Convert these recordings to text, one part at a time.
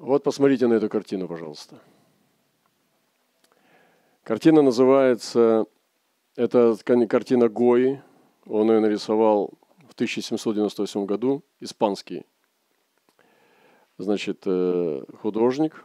Вот посмотрите на эту картину, пожалуйста. Картина называется, это картина Гои, он ее нарисовал в 1798 году, испанский, значит, э, художник.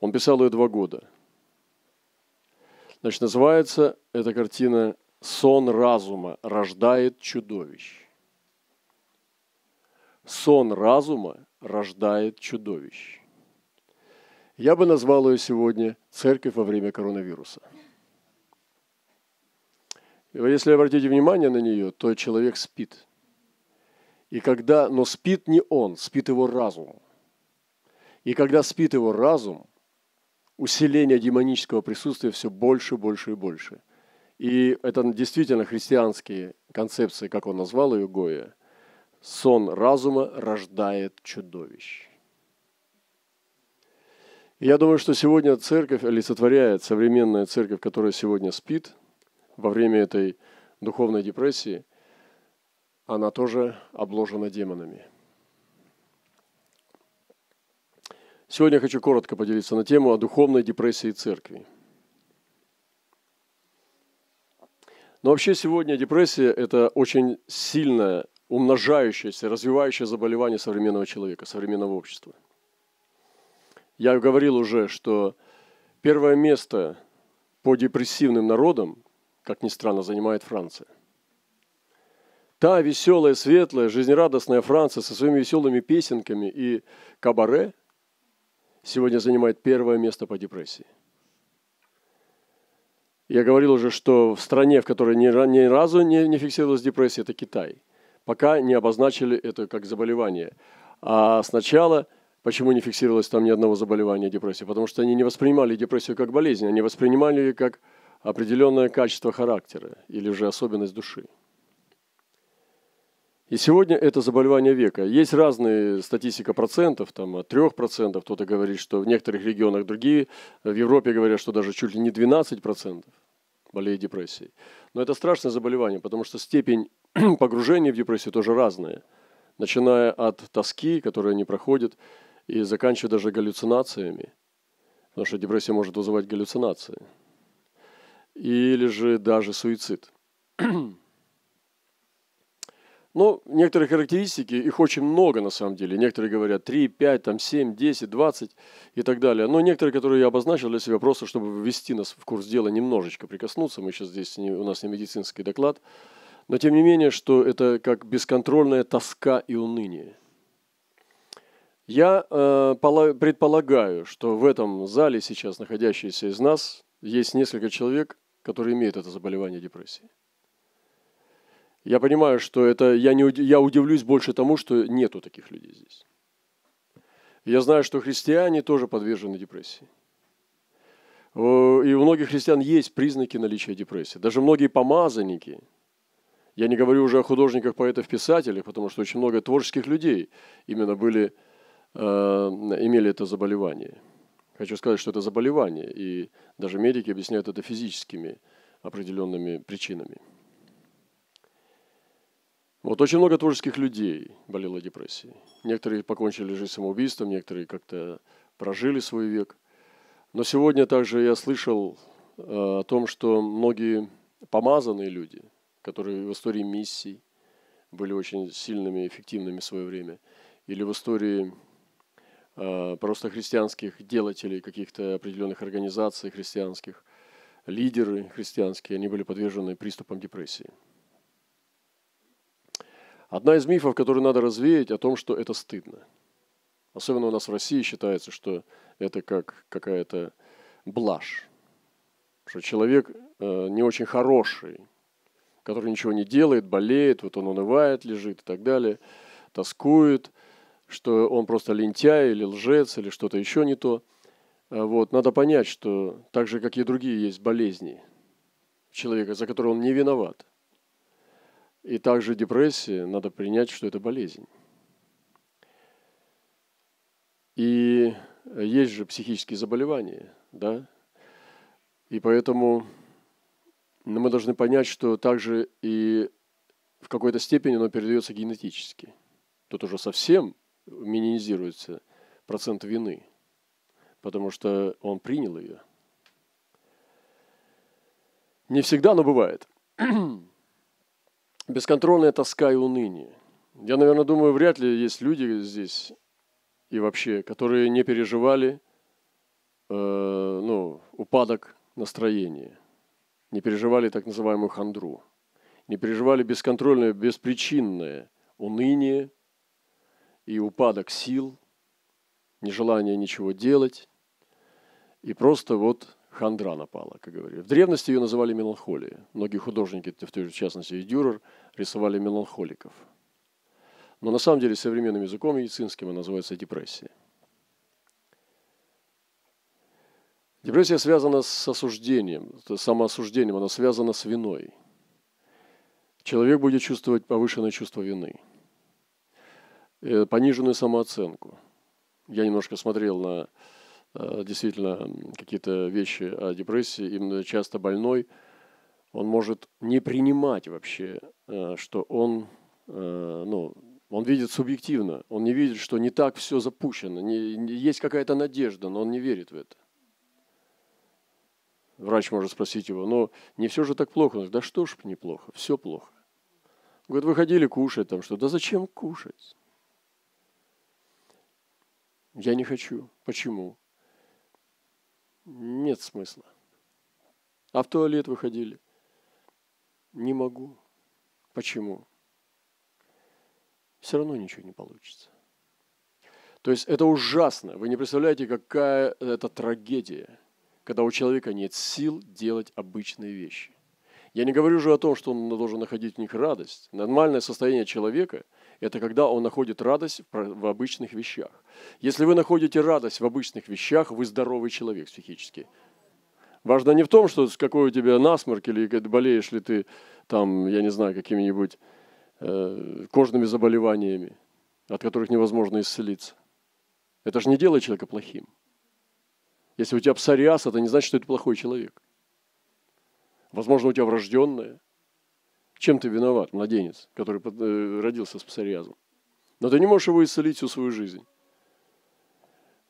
Он писал ее два года. Значит, называется эта картина «Сон разума рождает чудовищ» сон разума рождает чудовищ. Я бы назвал ее сегодня «Церковь во время коронавируса». Если обратите внимание на нее, то человек спит. И когда, но спит не он, спит его разум. И когда спит его разум, усиление демонического присутствия все больше, больше и больше. И это действительно христианские концепции, как он назвал ее Гоя, сон разума рождает чудовищ. Я думаю, что сегодня церковь олицетворяет современная церковь, которая сегодня спит во время этой духовной депрессии, она тоже обложена демонами. Сегодня я хочу коротко поделиться на тему о духовной депрессии церкви. Но вообще сегодня депрессия – это очень сильное умножающееся, развивающее заболевание современного человека, современного общества. Я говорил уже, что первое место по депрессивным народам, как ни странно, занимает Франция. Та веселая, светлая, жизнерадостная Франция со своими веселыми песенками и кабаре сегодня занимает первое место по депрессии. Я говорил уже, что в стране, в которой ни, разу не фиксировалась депрессия, это Китай – пока не обозначили это как заболевание. А сначала, почему не фиксировалось там ни одного заболевания депрессии? Потому что они не воспринимали депрессию как болезнь, они воспринимали ее как определенное качество характера или же особенность души. И сегодня это заболевание века. Есть разные статистика процентов, там от 3%, кто-то говорит, что в некоторых регионах другие, в Европе говорят, что даже чуть ли не 12% болеют депрессией. Но это страшное заболевание, потому что степень погружение в депрессию тоже разное. Начиная от тоски, которая не проходит, и заканчивая даже галлюцинациями. Потому что депрессия может вызывать галлюцинации. Или же даже суицид. Но некоторые характеристики, их очень много на самом деле. Некоторые говорят 3, 5, там 7, 10, 20 и так далее. Но некоторые, которые я обозначил для себя, просто чтобы ввести нас в курс дела, немножечко прикоснуться. Мы сейчас здесь, не, у нас не медицинский доклад – но тем не менее, что это как бесконтрольная тоска и уныние. Я э, предполагаю, что в этом зале сейчас находящиеся из нас есть несколько человек, которые имеют это заболевание депрессии. Я понимаю, что это я, не, я удивлюсь больше тому, что нету таких людей здесь. Я знаю, что христиане тоже подвержены депрессии. И у многих христиан есть признаки наличия депрессии. Даже многие помазанники – я не говорю уже о художниках, поэтах, писателях, потому что очень много творческих людей именно были, э, имели это заболевание. Хочу сказать, что это заболевание, и даже медики объясняют это физическими определенными причинами. Вот очень много творческих людей болело депрессией. Некоторые покончили жизнь самоубийством, некоторые как-то прожили свой век. Но сегодня также я слышал э, о том, что многие помазанные люди – которые в истории миссий были очень сильными и эффективными в свое время, или в истории э, просто христианских делателей каких-то определенных организаций христианских, лидеры христианские, они были подвержены приступам депрессии. Одна из мифов, которую надо развеять, о том, что это стыдно. Особенно у нас в России считается, что это как какая-то блажь. Что человек э, не очень хороший, который ничего не делает, болеет, вот он унывает, лежит и так далее, тоскует, что он просто лентяй или лжец или что-то еще не то. А вот, надо понять, что так же, как и другие, есть болезни человека, за которые он не виноват. И также депрессия, надо принять, что это болезнь. И есть же психические заболевания, да? И поэтому но мы должны понять, что также и в какой-то степени оно передается генетически. Тут уже совсем минимизируется процент вины, потому что он принял ее. Не всегда, но бывает. Бесконтрольная тоска и уныние. Я, наверное, думаю, вряд ли есть люди здесь и вообще, которые не переживали э, ну, упадок настроения, не переживали так называемую хандру, не переживали бесконтрольное, беспричинное уныние и упадок сил, нежелание ничего делать, и просто вот хандра напала, как говорили. В древности ее называли меланхолией. Многие художники, в частности и Дюрер, рисовали меланхоликов. Но на самом деле современным языком медицинским она называется депрессия. Депрессия связана с осуждением, с самоосуждением, она связана с виной. Человек будет чувствовать повышенное чувство вины, э, пониженную самооценку. Я немножко смотрел на э, действительно какие-то вещи о депрессии, именно часто больной, он может не принимать вообще, э, что он, ну, он видит субъективно, он не видит, что не так все запущено, не, есть какая-то надежда, но он не верит в это. Врач может спросить его, но не все же так плохо. Он говорит, да что ж неплохо, все плохо. Он говорит, вы кушать там что? Да зачем кушать? Я не хочу. Почему? Нет смысла. А в туалет выходили? Не могу. Почему? Все равно ничего не получится. То есть это ужасно. Вы не представляете, какая это трагедия когда у человека нет сил делать обычные вещи. Я не говорю уже о том, что он должен находить в них радость. Нормальное состояние человека – это когда он находит радость в обычных вещах. Если вы находите радость в обычных вещах, вы здоровый человек психически. Важно не в том, что какой у тебя насморк или болеешь ли ты там, я не знаю, какими-нибудь э, кожными заболеваниями, от которых невозможно исцелиться. Это же не делает человека плохим. Если у тебя псориаз, это не значит, что ты плохой человек. Возможно, у тебя врожденное. Чем ты виноват, младенец, который э, родился с псориазом? Но ты не можешь его исцелить всю свою жизнь.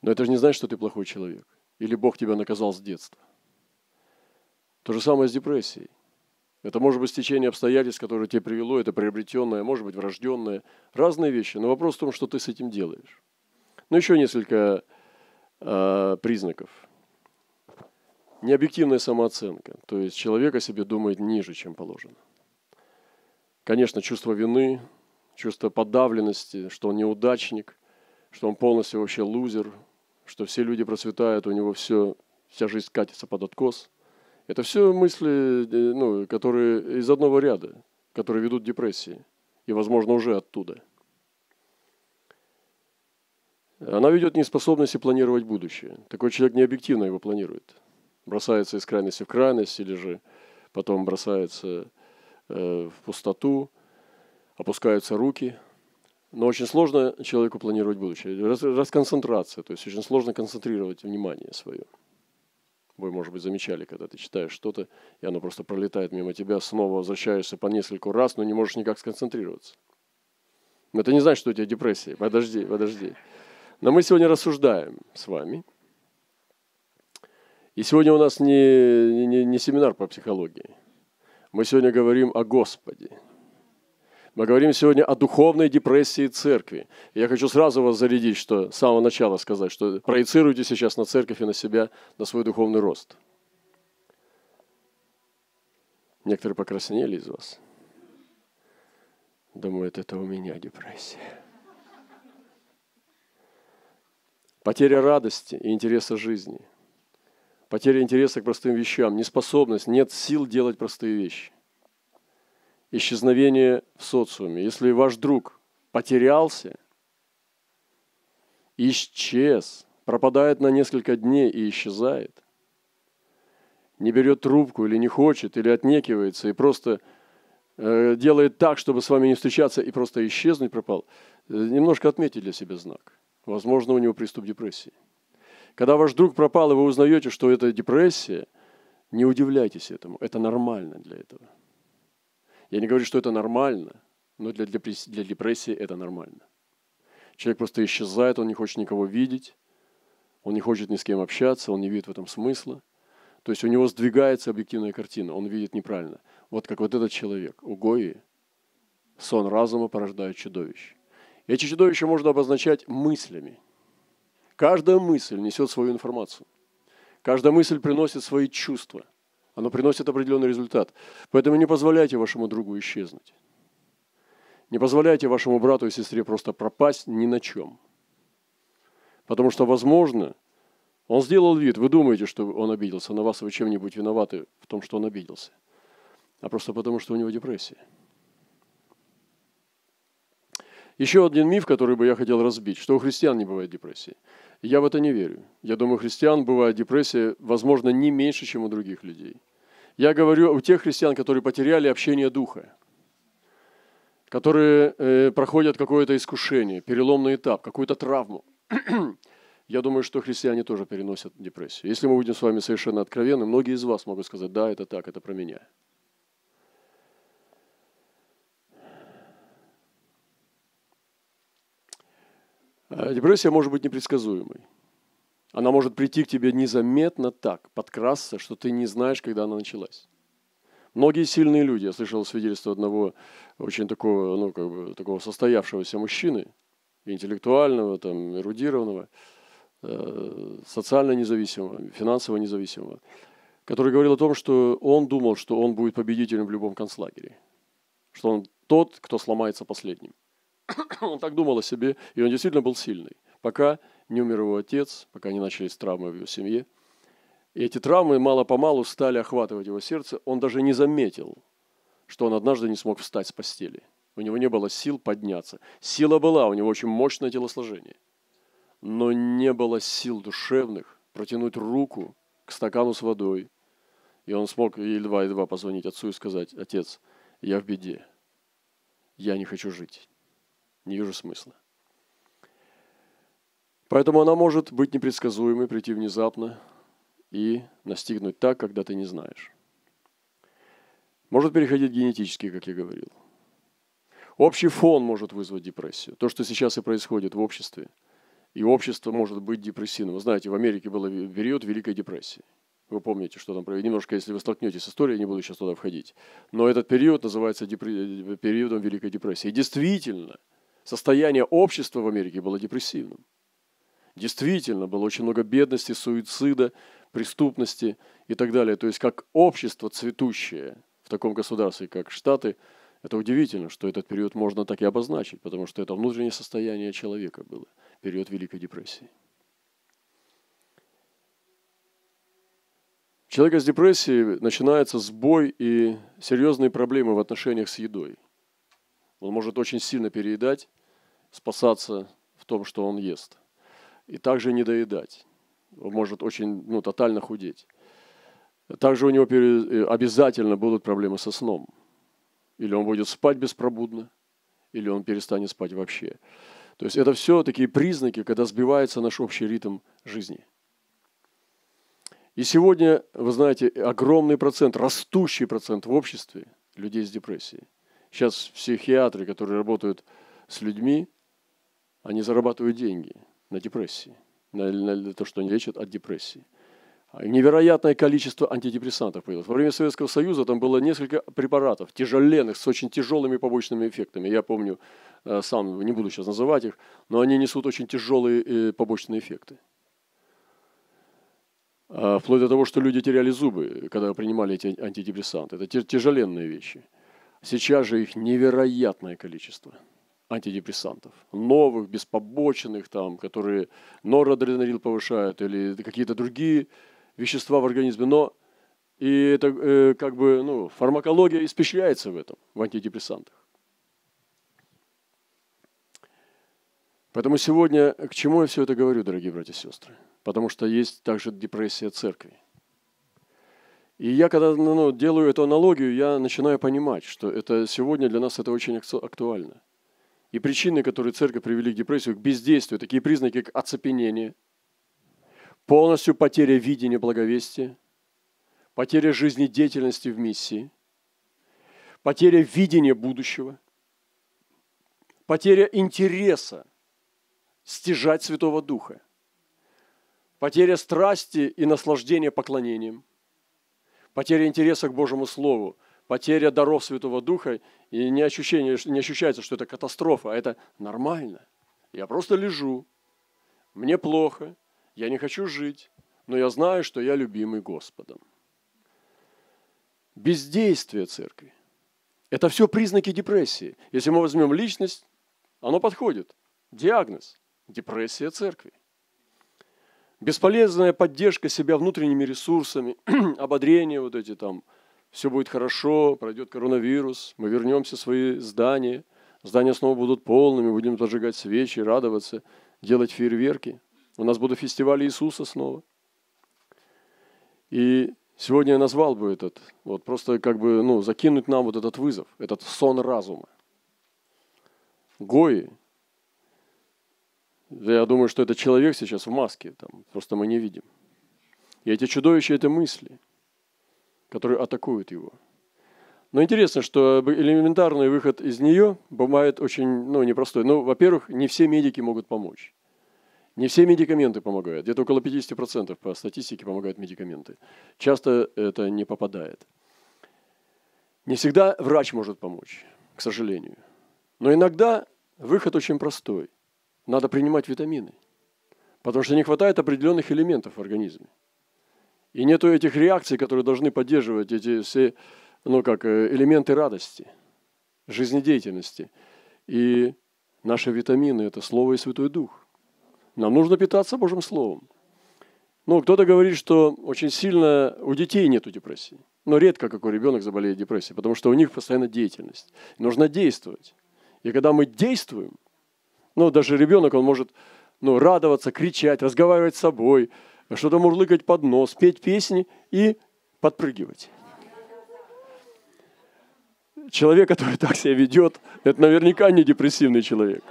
Но это же не значит, что ты плохой человек. Или Бог тебя наказал с детства. То же самое с депрессией. Это может быть стечение обстоятельств, которое тебе привело, это приобретенное, может быть врожденное. Разные вещи. Но вопрос в том, что ты с этим делаешь. Ну, еще несколько э, признаков. Необъективная самооценка, то есть человек о себе думает ниже, чем положено. Конечно, чувство вины, чувство подавленности, что он неудачник, что он полностью вообще лузер, что все люди процветают, у него все, вся жизнь катится под откос. Это все мысли, э, ну, которые из одного ряда, которые ведут к депрессии. И, возможно, уже оттуда – она ведет неспособности планировать будущее. Такой человек не объективно его планирует. Бросается из крайности в крайность или же потом бросается э, в пустоту, опускаются руки. Но очень сложно человеку планировать будущее. Расконцентрация, то есть очень сложно концентрировать внимание свое. Вы, может быть, замечали, когда ты читаешь что-то, и оно просто пролетает мимо тебя, снова возвращаешься по нескольку раз, но не можешь никак сконцентрироваться. Но это не значит, что у тебя депрессия. Подожди, подожди. Но мы сегодня рассуждаем с вами. И сегодня у нас не, не, не семинар по психологии. Мы сегодня говорим о Господе. Мы говорим сегодня о духовной депрессии церкви. И я хочу сразу вас зарядить, что с самого начала сказать, что проецируйте сейчас на церковь и на себя, на свой духовный рост. Некоторые покраснели из вас. Думают, это у меня депрессия. Потеря радости и интереса жизни. Потеря интереса к простым вещам, неспособность, нет сил делать простые вещи. Исчезновение в социуме. Если ваш друг потерялся, исчез, пропадает на несколько дней и исчезает, не берет трубку или не хочет, или отнекивается и просто э, делает так, чтобы с вами не встречаться и просто исчезнуть пропал, э, немножко отметьте для себя знак. Возможно, у него приступ депрессии. Когда ваш друг пропал, и вы узнаете, что это депрессия, не удивляйтесь этому. Это нормально для этого. Я не говорю, что это нормально, но для, для депрессии это нормально. Человек просто исчезает, он не хочет никого видеть, он не хочет ни с кем общаться, он не видит в этом смысла. То есть у него сдвигается объективная картина, он видит неправильно. Вот как вот этот человек, у сон разума порождает чудовищ. Эти чудовища можно обозначать мыслями. Каждая мысль несет свою информацию. Каждая мысль приносит свои чувства. Оно приносит определенный результат. Поэтому не позволяйте вашему другу исчезнуть. Не позволяйте вашему брату и сестре просто пропасть ни на чем. Потому что, возможно, он сделал вид, вы думаете, что он обиделся на вас, вы чем-нибудь виноваты в том, что он обиделся. А просто потому, что у него депрессия. Еще один миф, который бы я хотел разбить, что у христиан не бывает депрессии. Я в это не верю. Я думаю, у христиан бывает депрессия, возможно, не меньше, чем у других людей. Я говорю у тех христиан, которые потеряли общение духа которые э, проходят какое-то искушение, переломный этап, какую-то травму. Я думаю, что христиане тоже переносят депрессию. Если мы будем с вами совершенно откровенны, многие из вас могут сказать, да, это так, это про меня. Депрессия может быть непредсказуемой. Она может прийти к тебе незаметно так, подкрасться, что ты не знаешь, когда она началась. Многие сильные люди, я слышал свидетельство одного очень такого, ну, как бы, такого состоявшегося мужчины, интеллектуального, там, эрудированного, э, социально независимого, финансово независимого, который говорил о том, что он думал, что он будет победителем в любом концлагере, что он тот, кто сломается последним. он так думал о себе, и он действительно был сильный, пока не умер его отец, пока не начались травмы в его семье – и эти травмы мало-помалу стали охватывать его сердце. Он даже не заметил, что он однажды не смог встать с постели. У него не было сил подняться. Сила была, у него очень мощное телосложение. Но не было сил душевных протянуть руку к стакану с водой. И он смог едва-едва позвонить отцу и сказать, отец, я в беде. Я не хочу жить. Не вижу смысла. Поэтому она может быть непредсказуемой, прийти внезапно, и настигнуть так, когда ты не знаешь. Может переходить генетически, как я говорил. Общий фон может вызвать депрессию. То, что сейчас и происходит в обществе. И общество может быть депрессивным. Вы знаете, в Америке был период Великой депрессии. Вы помните, что там происходит. Немножко, если вы столкнетесь с историей, не буду сейчас туда входить. Но этот период называется депр... периодом Великой депрессии. И действительно, состояние общества в Америке было депрессивным. Действительно, было очень много бедности, суицида, преступности и так далее. То есть как общество цветущее в таком государстве, как Штаты, это удивительно, что этот период можно так и обозначить, потому что это внутреннее состояние человека было, период Великой депрессии. Человека с депрессией начинается сбой и серьезные проблемы в отношениях с едой. Он может очень сильно переедать, спасаться в том, что он ест. И также не доедать может очень ну, тотально худеть. Также у него э, обязательно будут проблемы со сном. Или он будет спать беспробудно, или он перестанет спать вообще. То есть это все такие признаки, когда сбивается наш общий ритм жизни. И сегодня, вы знаете, огромный процент, растущий процент в обществе людей с депрессией. Сейчас психиатры, которые работают с людьми, они зарабатывают деньги на депрессии на, на то, что они лечат от депрессии. А невероятное количество антидепрессантов появилось. Во время Советского Союза там было несколько препаратов, тяжеленных, с очень тяжелыми побочными эффектами. Я помню, э, сам не буду сейчас называть их, но они несут очень тяжелые э, побочные эффекты. А, вплоть до того, что люди теряли зубы, когда принимали эти антидепрессанты. Это тяжеленные вещи. Сейчас же их невероятное количество – антидепрессантов, новых, беспобоченных, там, которые норадреналин повышают или какие-то другие вещества в организме, но и это э, как бы, ну, фармакология испещряется в этом, в антидепрессантах. Поэтому сегодня к чему я все это говорю, дорогие братья и сестры? Потому что есть также депрессия церкви. И я, когда ну, делаю эту аналогию, я начинаю понимать, что это сегодня для нас это очень актуально. И причины, которые церковь привели к депрессии, к бездействию, такие признаки, как оцепенение, полностью потеря видения благовестия, потеря жизнедеятельности в миссии, потеря видения будущего, потеря интереса стяжать Святого Духа. Потеря страсти и наслаждения поклонением. Потеря интереса к Божьему Слову. Потеря даров Святого Духа. И не, ощущение, не ощущается, что это катастрофа, а это нормально. Я просто лежу. Мне плохо. Я не хочу жить. Но я знаю, что я любимый Господом. Бездействие церкви. Это все признаки депрессии. Если мы возьмем личность, оно подходит. Диагноз – депрессия церкви. Бесполезная поддержка себя внутренними ресурсами, ободрение вот эти там, все будет хорошо, пройдет коронавирус, мы вернемся в свои здания, здания снова будут полными, будем зажигать свечи, радоваться, делать фейерверки. У нас будут фестивали Иисуса снова. И сегодня я назвал бы этот, вот просто как бы, ну, закинуть нам вот этот вызов, этот сон разума. Гои я думаю, что это человек сейчас в маске, там, просто мы не видим. И эти чудовища – это мысли, которые атакуют его. Но интересно, что элементарный выход из нее бывает очень ну, непростой. Ну, во-первых, не все медики могут помочь. Не все медикаменты помогают. Где-то около 50% по статистике помогают медикаменты. Часто это не попадает. Не всегда врач может помочь, к сожалению. Но иногда выход очень простой надо принимать витамины, потому что не хватает определенных элементов в организме. И нету этих реакций, которые должны поддерживать эти все ну, как, э, элементы радости, жизнедеятельности. И наши витамины – это Слово и Святой Дух. Нам нужно питаться Божьим Словом. Ну, кто-то говорит, что очень сильно у детей нет депрессии. Но редко какой ребенок заболеет депрессией, потому что у них постоянно деятельность. Нужно действовать. И когда мы действуем – ну, даже ребенок, он может ну, радоваться, кричать, разговаривать с собой, что-то мурлыкать под нос, петь песни и подпрыгивать. Человек, который так себя ведет, это наверняка не депрессивный человек.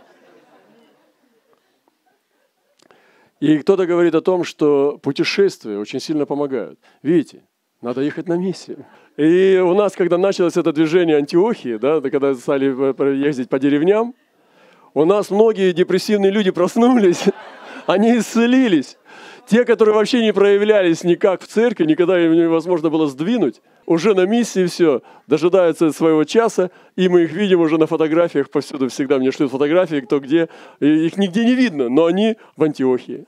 И кто-то говорит о том, что путешествия очень сильно помогают. Видите, надо ехать на миссию. И у нас, когда началось это движение Антиохии, да, когда стали ездить по деревням, у нас многие депрессивные люди проснулись, они исцелились. Те, которые вообще не проявлялись никак в церкви, никогда им невозможно было сдвинуть, уже на миссии все, дожидаются своего часа, и мы их видим уже на фотографиях повсюду, всегда мне шлют фотографии, кто где, и их нигде не видно, но они в Антиохии.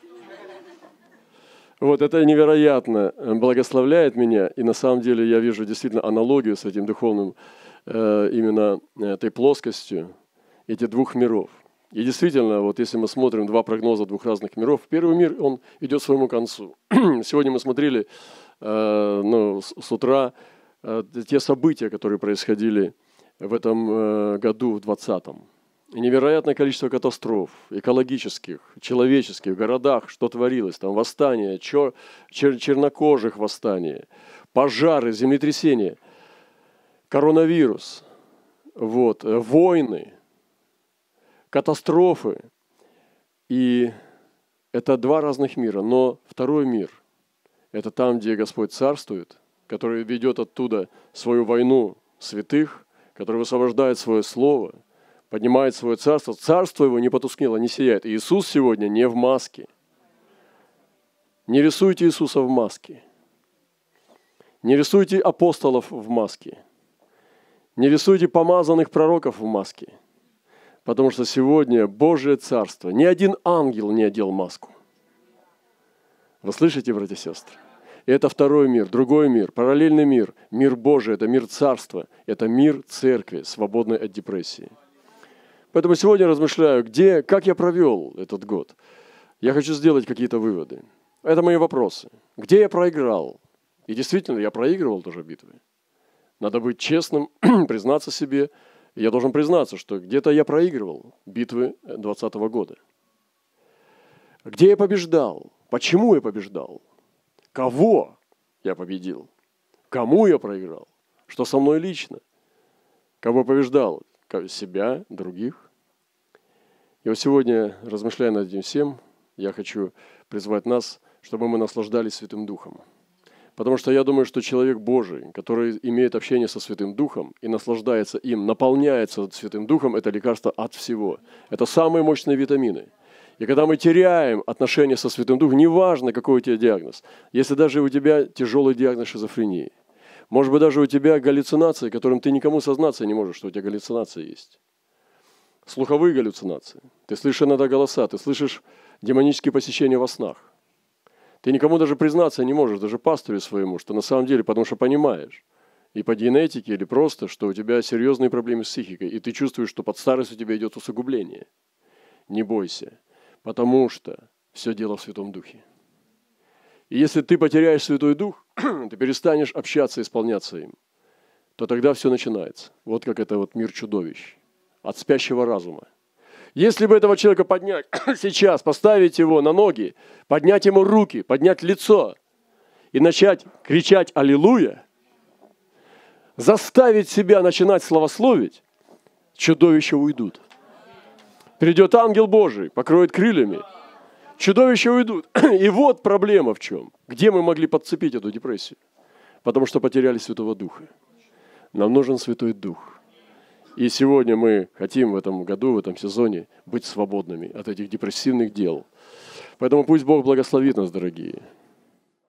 Вот это невероятно благословляет меня, и на самом деле я вижу действительно аналогию с этим духовным э, именно этой плоскостью, эти двух миров. И действительно, вот если мы смотрим два прогноза двух разных миров, первый мир, он идет к своему концу. Сегодня мы смотрели э, ну, с, с утра э, те события, которые происходили в этом э, году, в 20-м. И невероятное количество катастроф, экологических, человеческих, в городах, что творилось, там восстания, чер, чер, чернокожих восстания, пожары, землетрясения, коронавирус, вот, э, войны – катастрофы. И это два разных мира. Но второй мир – это там, где Господь царствует, который ведет оттуда свою войну святых, который высвобождает свое слово, поднимает свое царство. Царство его не потускнело, не сияет. И Иисус сегодня не в маске. Не рисуйте Иисуса в маске. Не рисуйте апостолов в маске. Не рисуйте помазанных пророков в маске – Потому что сегодня Божье Царство, ни один ангел не одел маску. Вы слышите, братья и сестры? И это второй мир, другой мир, параллельный мир. Мир Божий – это мир Царства, это мир Церкви, свободной от депрессии. Поэтому сегодня размышляю, где, как я провел этот год. Я хочу сделать какие-то выводы. Это мои вопросы. Где я проиграл? И действительно, я проигрывал тоже битвы. Надо быть честным, признаться себе – я должен признаться, что где-то я проигрывал битвы 2020 года. Где я побеждал? Почему я побеждал? Кого я победил? Кому я проиграл? Что со мной лично? Кого побеждал? Себя, других? И вот сегодня, размышляя над этим всем, я хочу призвать нас, чтобы мы наслаждались Святым Духом. Потому что я думаю, что человек Божий, который имеет общение со Святым Духом и наслаждается им, наполняется Святым Духом, это лекарство от всего. Это самые мощные витамины. И когда мы теряем отношения со Святым Духом, неважно, какой у тебя диагноз, если даже у тебя тяжелый диагноз шизофрении, может быть, даже у тебя галлюцинации, которым ты никому сознаться не можешь, что у тебя галлюцинации есть. Слуховые галлюцинации. Ты слышишь иногда голоса, ты слышишь демонические посещения во снах. Ты никому даже признаться не можешь, даже пастырю своему, что на самом деле, потому что понимаешь, и по генетике, или просто, что у тебя серьезные проблемы с психикой, и ты чувствуешь, что под старость у тебя идет усугубление. Не бойся, потому что все дело в Святом Духе. И если ты потеряешь Святой Дух, ты перестанешь общаться, исполняться им, то тогда все начинается. Вот как это вот мир чудовищ от спящего разума. Если бы этого человека поднять сейчас, поставить его на ноги, поднять ему руки, поднять лицо и начать кричать «Аллилуйя», заставить себя начинать славословить, чудовища уйдут. Придет ангел Божий, покроет крыльями – Чудовища уйдут. И вот проблема в чем. Где мы могли подцепить эту депрессию? Потому что потеряли Святого Духа. Нам нужен Святой Дух. И сегодня мы хотим в этом году, в этом сезоне быть свободными от этих депрессивных дел. Поэтому пусть Бог благословит нас, дорогие.